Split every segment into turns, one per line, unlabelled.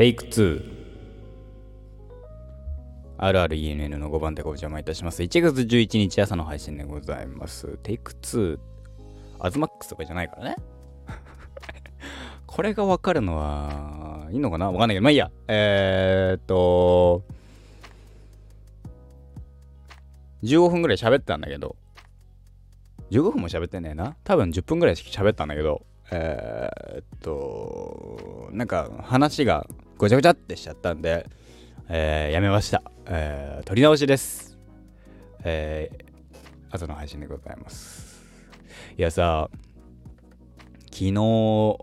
テイク2。RRENN の5番でお邪魔いたします。1月11日朝の配信でございます。テイク2、アズマックスとかじゃないからね。これがわかるのは、いいのかな？わかんないけど、まあいいや。えー、っと、15分ぐらい喋ったんだけど、15分も喋ってねえな。多分10分ぐらい喋ったんだけど、えー、っと、なんか話がごちゃごちゃってしちゃったんで、えー、やめました。えー、撮り直しです。えー、後の配信でございます。いやさ、昨日、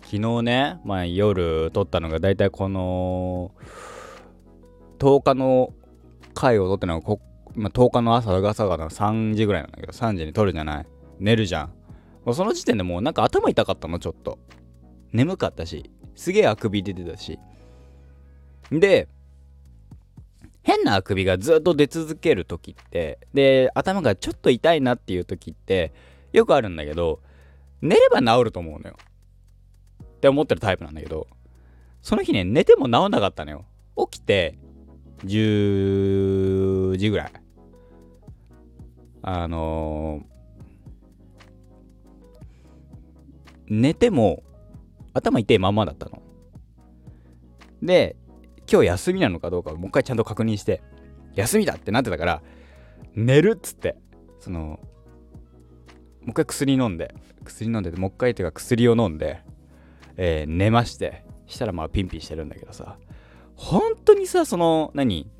昨日ね、まあ夜撮ったのが大体この、10日の回を撮ったのがこ、まあ、10日の朝が朝が3時ぐらいなんだけど、3時に撮るじゃない寝るじゃん。もうその時点でもうなんか頭痛かったの、ちょっと。眠かったし、すげえあくび出てたし。で、変なあくびがずっと出続ける時ってで頭がちょっと痛いなっていう時ってよくあるんだけど寝れば治ると思うのよ。って思ってるタイプなんだけどその日ね寝ても治んなかったのよ。起きて10時ぐらい。あのー、寝ても頭痛いまんまだったので今日休みなのかどうかもう一回ちゃんと確認して、休みだってなってたから、寝るっつって、その、もう一回薬飲んで、薬飲んで、もう一回っていうか薬を飲んで、えー、寝まして、したらまあピンピンしてるんだけどさ、本当にさ、その、何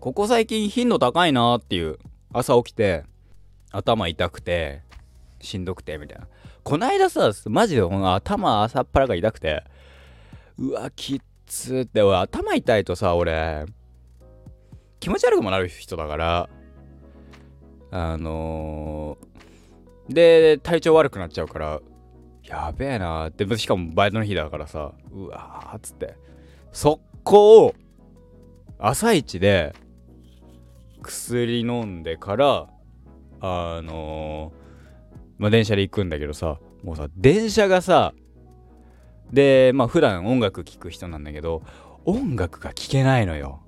ここ最近頻度高いなっていう、朝起きて、頭痛くて、しんどくて、みたいな。こないださ、マジでこの頭朝っぱらが痛くて、うわ、きっつって、俺、頭痛いとさ、俺、気持ち悪くもなる人だから、あのー、で、体調悪くなっちゃうから、やべえなーって、しかもバイトの日だからさ、うわーっつって、速攻、朝一で、薬飲んでから、あのー、まあ、電車で行くんだけどさ、もうさ、電車がさ、でまあ普段音楽聴く人なんだけど音楽が聴けないのよ。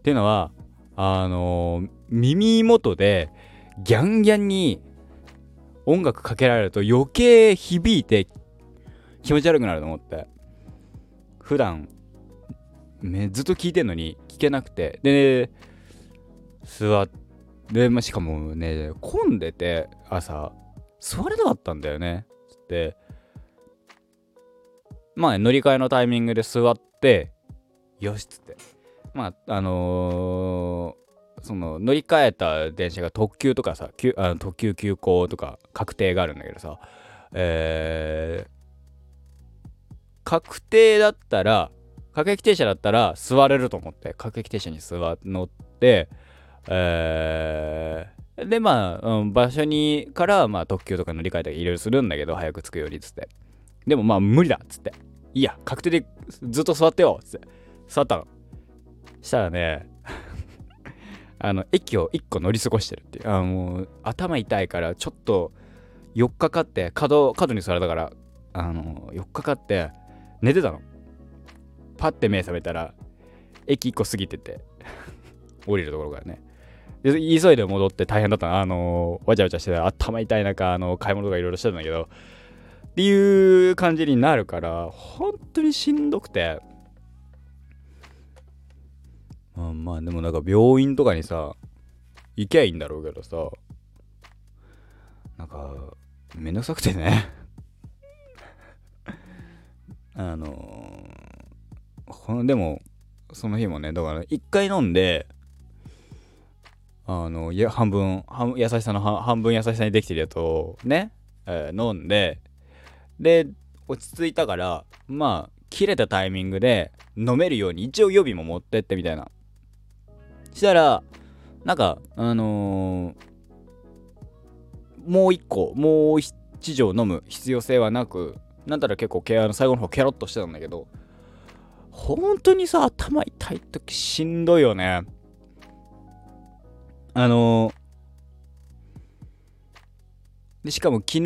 っていうのはあのー、耳元でギャンギャンに音楽かけられると余計響いて気持ち悪くなると思って普段ね、ずっと聴いてんのに聴けなくてで座ってでまあ、しかもね混んでて朝座れなかったんだよね。でまあ、乗り換えのタイミングで座ってよしっつって。まああのー、その乗り換えた電車が特急とかさあの特急急行とか確定があるんだけどさえー、確定だったら各駅停車だったら座れると思って各駅停車に座乗ってえ、でまあ、うん、場所にからまあ特急とか乗り換えたりいろいろするんだけど早く着くよりっつってでもまあ無理だっつっていいや、確定でずっと座ってよっつって座ったの。したらね、あの、駅を1個乗り過ごしてるっていう。あもう、頭痛いから、ちょっと、4日かかって、角、角に座れたから、あの、4日かって、寝てたの。パッて目覚めたら、駅1個過ぎてて、降りるところからね。急いで戻って大変だったの。あのわちゃわちゃしてた。頭痛い中、あの、買い物とかいろいろしてたんだけど、っていう感じになるから本当にしんどくて。まあまあでもなんか病院とかにさ行きゃいいんだろうけどさ。なんかめんどくさくてね。あのこのでもその日もねだから一回飲んであのや半分優しさの半分優しさにできてるやつをね、えー、飲んでで落ち着いたからまあ切れたタイミングで飲めるように一応予備も持ってってみたいな。したらなんかあのー、もう一個もう一錠飲む必要性はなくなんたら結構ケアの最後の方ケロッとしてたんだけど本当にさ頭痛い時しんどいよね。あの、でしかも昨日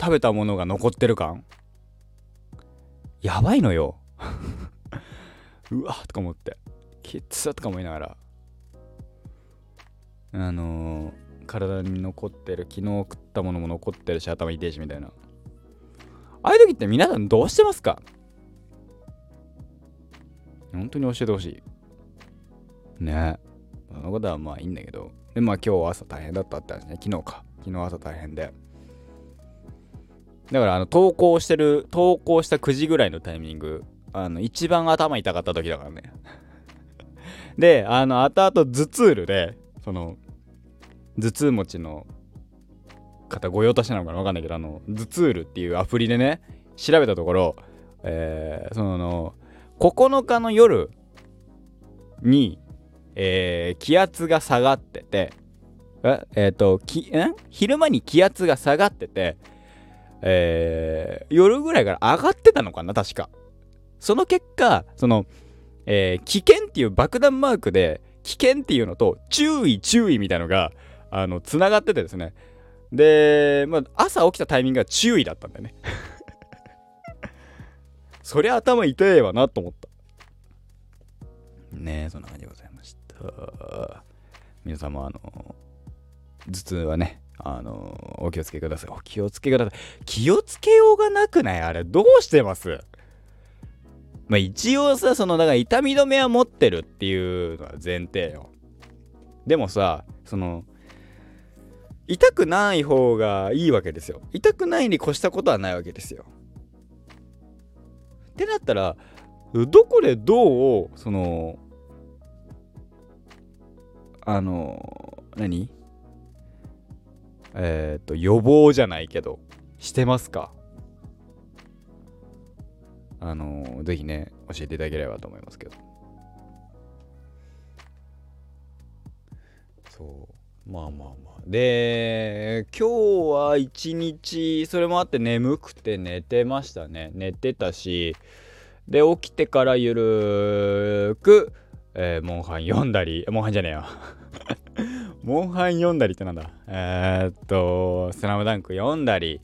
食べたものが残ってる感？やばいのよ。うわとか思って。きつとか思いながら。あのー、体に残ってる昨日食ったものも残ってるし頭痛いしみたいな。ああいう時って皆さんどうしてますか？本当に教えてほしい。ね。えそのことはまあいいんだけどでまあ今日朝大変だったって話ね昨日か昨日朝大変でだからあの投稿してる投稿した9時ぐらいのタイミングあの一番頭痛かった時だからねであの後々頭痛るでその頭痛持ちの方御用達なのかなわかんないけどあの頭痛るっていうアプリでね調べたところえー、その9日の夜に、えー、気圧が下がっててええー、ときん昼間に気圧が下がっててえー、夜ぐらいから上がってたのかな確か。その結果その、えー、危険っていう爆弾マークで危険っていうのと注意注意みたいのがあのつながっててですね。で、まあ、朝起きたタイミングが注意だったんだよね。そりゃ頭痛えわなと思った。ねえそんな感じでございました皆さんもあの頭痛はねあのお気をつけください。お気をつけください。気をつけようがなくない？あれどうしてます？まあ一応さそのだから痛み止めは持ってるっていうのは前提よ。でもさその痛くない方がいいわけですよ。痛くないに越したことはないわけですよ。ってなったらどこでどうそのあの何？えっ、ー、と予防じゃないけどしてますか？あのぜひね教えていただければと思いますけど。そう。まあまあまあ。で今日は一日それもあって眠くて寝てましたね。寝てたしで起きてからゆるく、えー、モンハン読んだりモンハンじゃねえよ。モンハン読んだりってなんだ？えー、っと、スラムダンク読んだり、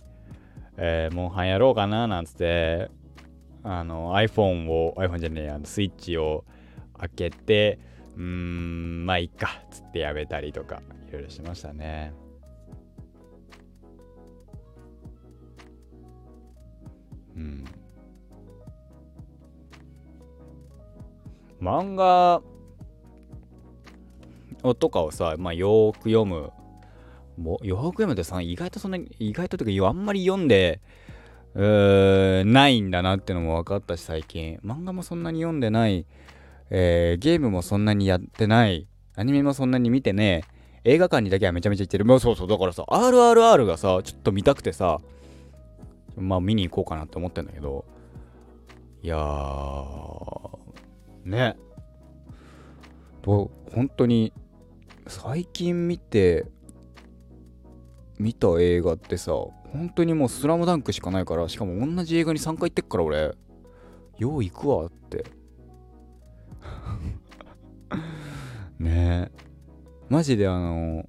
えー、モンハンやろうかななんつって、あの、iPhone を、iPhone じゃねえや、スイッチを開けて、うーん、まあいいか、つってやめたりとか、いろいろしましたね。うん。漫画とかをさ、まあ、よーく読む。もよーく読むってさ、意外とそんなに、意外とというか、あんまり読んで、ないんだなってのも分かったし、最近。漫画もそんなに読んでない。えー、ゲームもそんなにやってない。アニメもそんなに見てね。映画館にだけはめちゃめちゃ行ってる。まあそうそう。だからさ、RRR がさ、ちょっと見たくてさ、まあ見に行こうかなって思ってんだけど。いやー、ね。と、本当に最近見て見た映画ってさ本当にもう「スラムダンクしかないからしかも同じ映画に3回行ってっから俺。よう行くわって。ね。えマジであの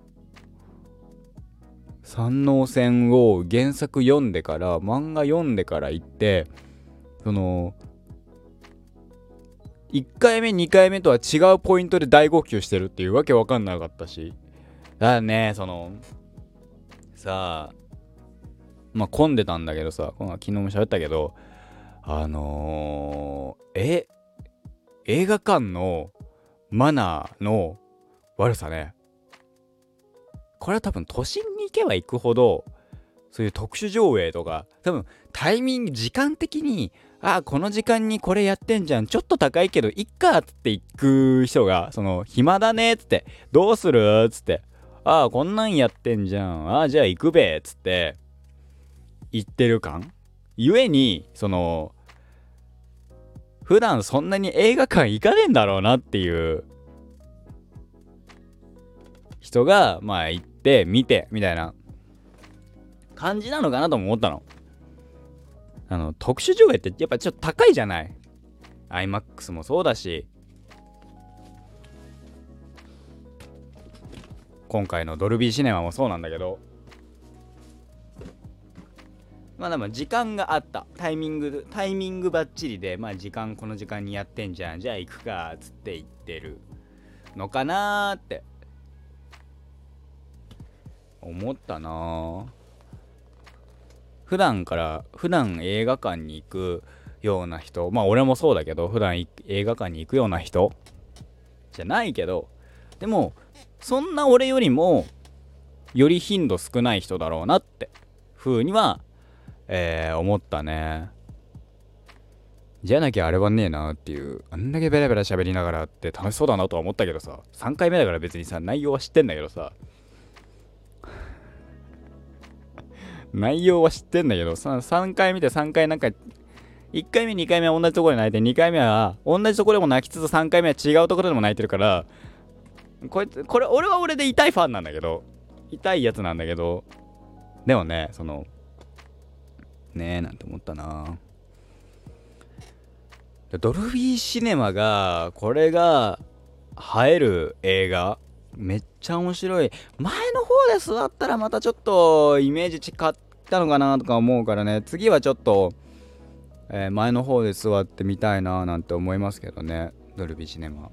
三能線を原作読んでから漫画読んでから行ってその1回目2回目とは違うポイントで大号泣してるっていうわけわかんなかったし。だからねそのさあまあ混んでたんだけどさ昨日も喋ったけどあのー、え映画館のマナーの悪さね。これは多分都心に行けば行くほどそういう特殊上映とか多分タイミング時間的にあこの時間にこれやってんじゃん。ちょっと高いけどいっかっつって行く人がその暇だねっつってどうするっつってああこんなんやってんじゃん。ああじゃあ行くべっつって言ってる感？ゆえにその普段そんなに映画館行かねえんだろうなっていう人がまあ行って見てみたいな感じなのかなとも思ったの。あの特殊上映ってやっぱちょっと高いじゃない？iMAX もそうだし。今回のドルビーシネマもそうなんだけど。まあでも時間があった。タイミングタイミングばっちりでまあ時間この時間にやってんじゃん。じゃあ行くかっつって行ってるのかなーって。思ったな普段から普段映画館に行くような人まあ俺もそうだけど普段映画館に行くような人じゃないけどでもそんな俺よりもより頻度少ない人だろうなって風には、えー、思ったね。じゃなきゃあれはねえなっていうあんだけベラベラ喋りながらって楽しそうだなとは思ったけどさ3回目だから別にさ内容は知ってんだけどさ内容は知ってんだけど3回見て3回なんか1回目2回目は同じところで泣いて2回目は同じところでも泣きつつ3回目は違うところでも泣いてるからこいつこれ俺は俺で痛いファンなんだけど痛いやつなんだけどでもねそのねえなんて思ったな。ドルビーシネマがこれが映える映画めっちゃ面白い。前の方で座ったらまたちょっとイメージ違ったのかなとか思うからね。次はちょっと、えー、前の方で座ってみたいななんて思いますけどね。ドルビーシネマ。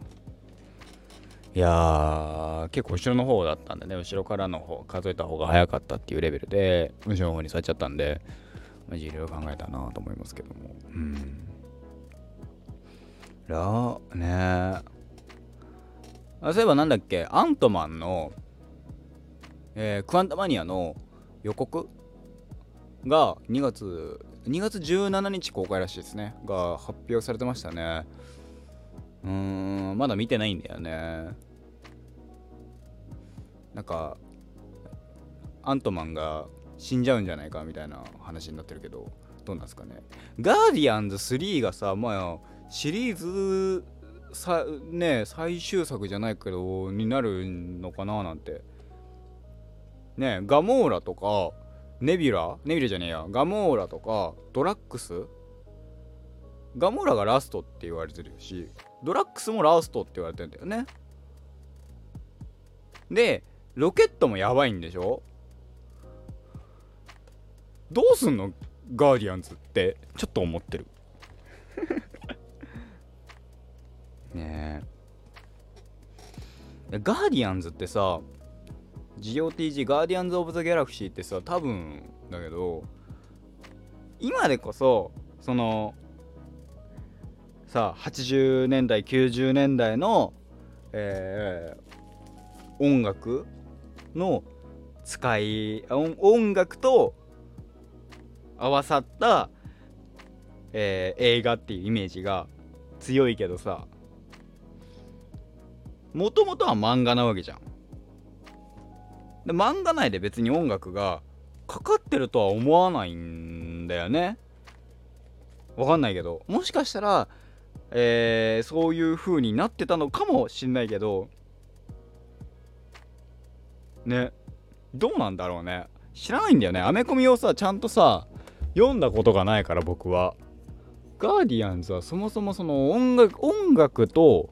いや結構後ろの方だったんでね。後ろからの方数えた方が早かったっていうレベルで後ろの方に座っちゃったんでマジいろいろ考えたなと思いますけども。うん。らね。あそういえばなんだっけ？アントマンの、えー、クアンタマニアの予告が2月2月17日公開らしいですね。が発表されてましたね。うーんまだ見てないんだよね。なんかアントマンが死んじゃうんじゃないかみたいな話になってるけどどうなんですかね。ガーディアンズ3がさまあシリーズさね最終作じゃないけどになるのかななんて。ねガモーラとかネビュラネビュラじゃねえや。ガモーラとかドラッグスガモーラがラストって言われてるしドラッグスもラストって言われてんだよね。でロケットもやばいんでしょ？どうすんの？ガーディアンズって。ちょっと思ってる。ねえ。ガーディアンズってさ GOTG ガーディアンズ・オブ・ザ・ギャラクシーってさ多分だけど今でこそそのさ80年代90年代の、えー、音楽の使い音楽と合わさった、えー、映画っていうイメージが強いけどさもともとは漫画なわけじゃん。で漫画内で別に音楽がかかってるとは思わないんだよね。わかんないけど。もしかしたら、えー、そういう風になってたのかもしんないけど。ね。どうなんだろうね。知らないんだよね。アメコミをさちゃんとさ読んだことがないから僕は。ガーディアンズはそもそもその音楽音楽と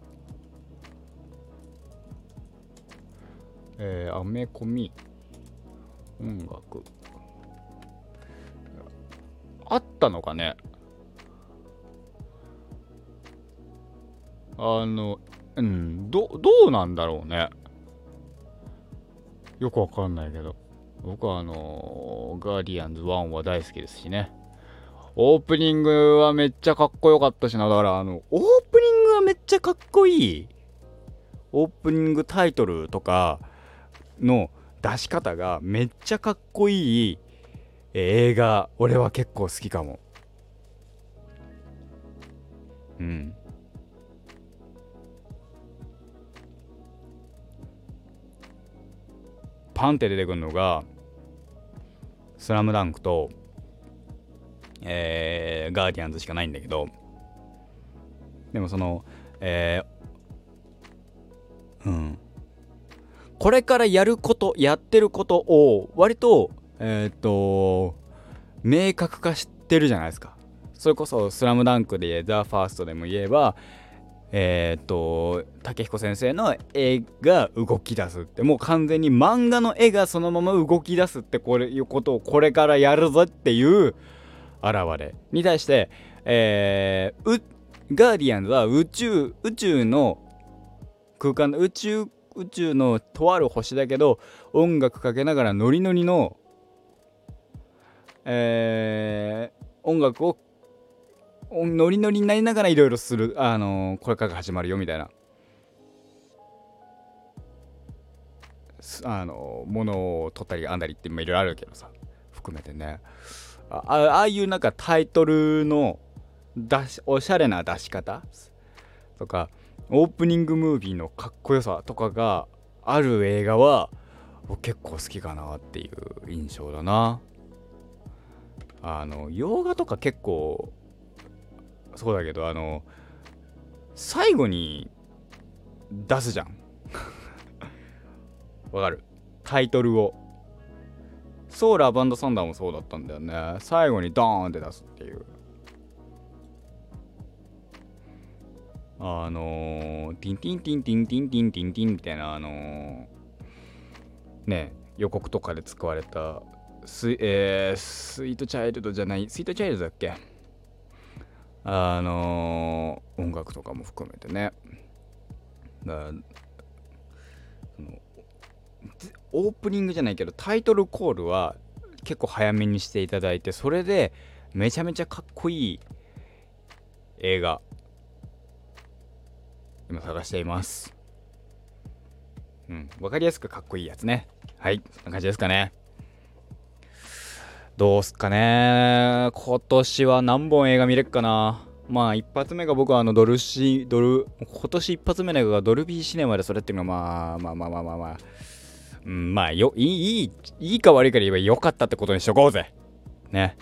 えー、アメコミ音楽。あったのかね？あのうんどどうなんだろうね？よくわかんないけど。僕はあのガーディアンズ1は大好きですしね。オープニングはめっちゃかっこよかったしな。だからあのオープニングはめっちゃかっこいい。オープニングタイトルとかの出し方がめっちゃかっこいい映画俺は結構好きかも。うん。パンって出てくるのが「スラムダンクと、えー、ガーディアンズしかないんだけどでもそのえー、これからやることやってることを割とえっ、と明確化してるじゃないですか。それこそ「スラムダンクで「ザ・ファーストでも言えばえー、と武彦先生の絵が動き出すってもう完全に漫画の絵がそのまま動き出すってこれいうことをこれからやるぞっていう現れに対してえー、ガーディアンズは宇宙宇宙の空間宇宙宇宙のとある星だけど音楽かけながらノリノリのえー、音楽をノリノリになりながらいろいろする、あのー、これから始まるよみたいな、あの、ものを取ったり編んだりっていろいろあるけどさ、含めてね。あああいうなんかタイトルの出し、おしゃれな出し方？とか、オープニングムービーのかっこよさとかがある映画は結構好きかなっていう印象だな。あの洋画とか結構そうだけどあの最後に出すじゃん。わかる？タイトルを。ソーラーバンドサンダーもそうだったんだよね。最後にドーンって出すっていう。あのー、ティンティンティンティンティンティンティンティンみたいなあのー、ね予告とかで使われたス,、えー、スイートチャイルドじゃないスイートチャイルドだっけ？あのー、音楽とかも含めてね。だオープニングじゃないけどタイトルコールは結構早めにしていただいてそれでめちゃめちゃかっこいい映画今探しています。うん分かりやすくかっこいいやつね。はいそんな感じですかね。どうすかね。今年は何本映画見れっかな。まあ一発目が僕はあのドルシドル今年一発目の映画がドルビーシネマでそれっていうのはまあまあまあまあまあまあ。うんまあよいいいいか悪いか言えばよかったってことにしとこうぜ。ね。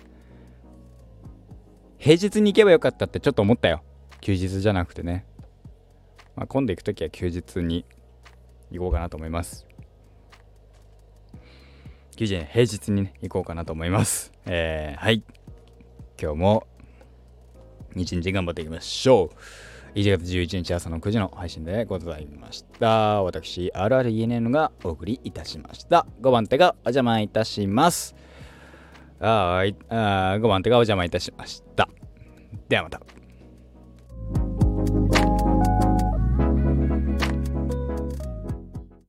平日に行けばよかったってちょっと思ったよ。休日じゃなくてね。まあ今度行くときは休日に行こうかなと思います9時平日にね、行こうかなと思います。えー、はい。今日も一日頑張っていきましょう。1月11日朝の9時の配信でございました。私、RRENN がお送りいたしました。5番手がお邪魔いたします。はい。5番手がお邪魔いたしました。ではまた。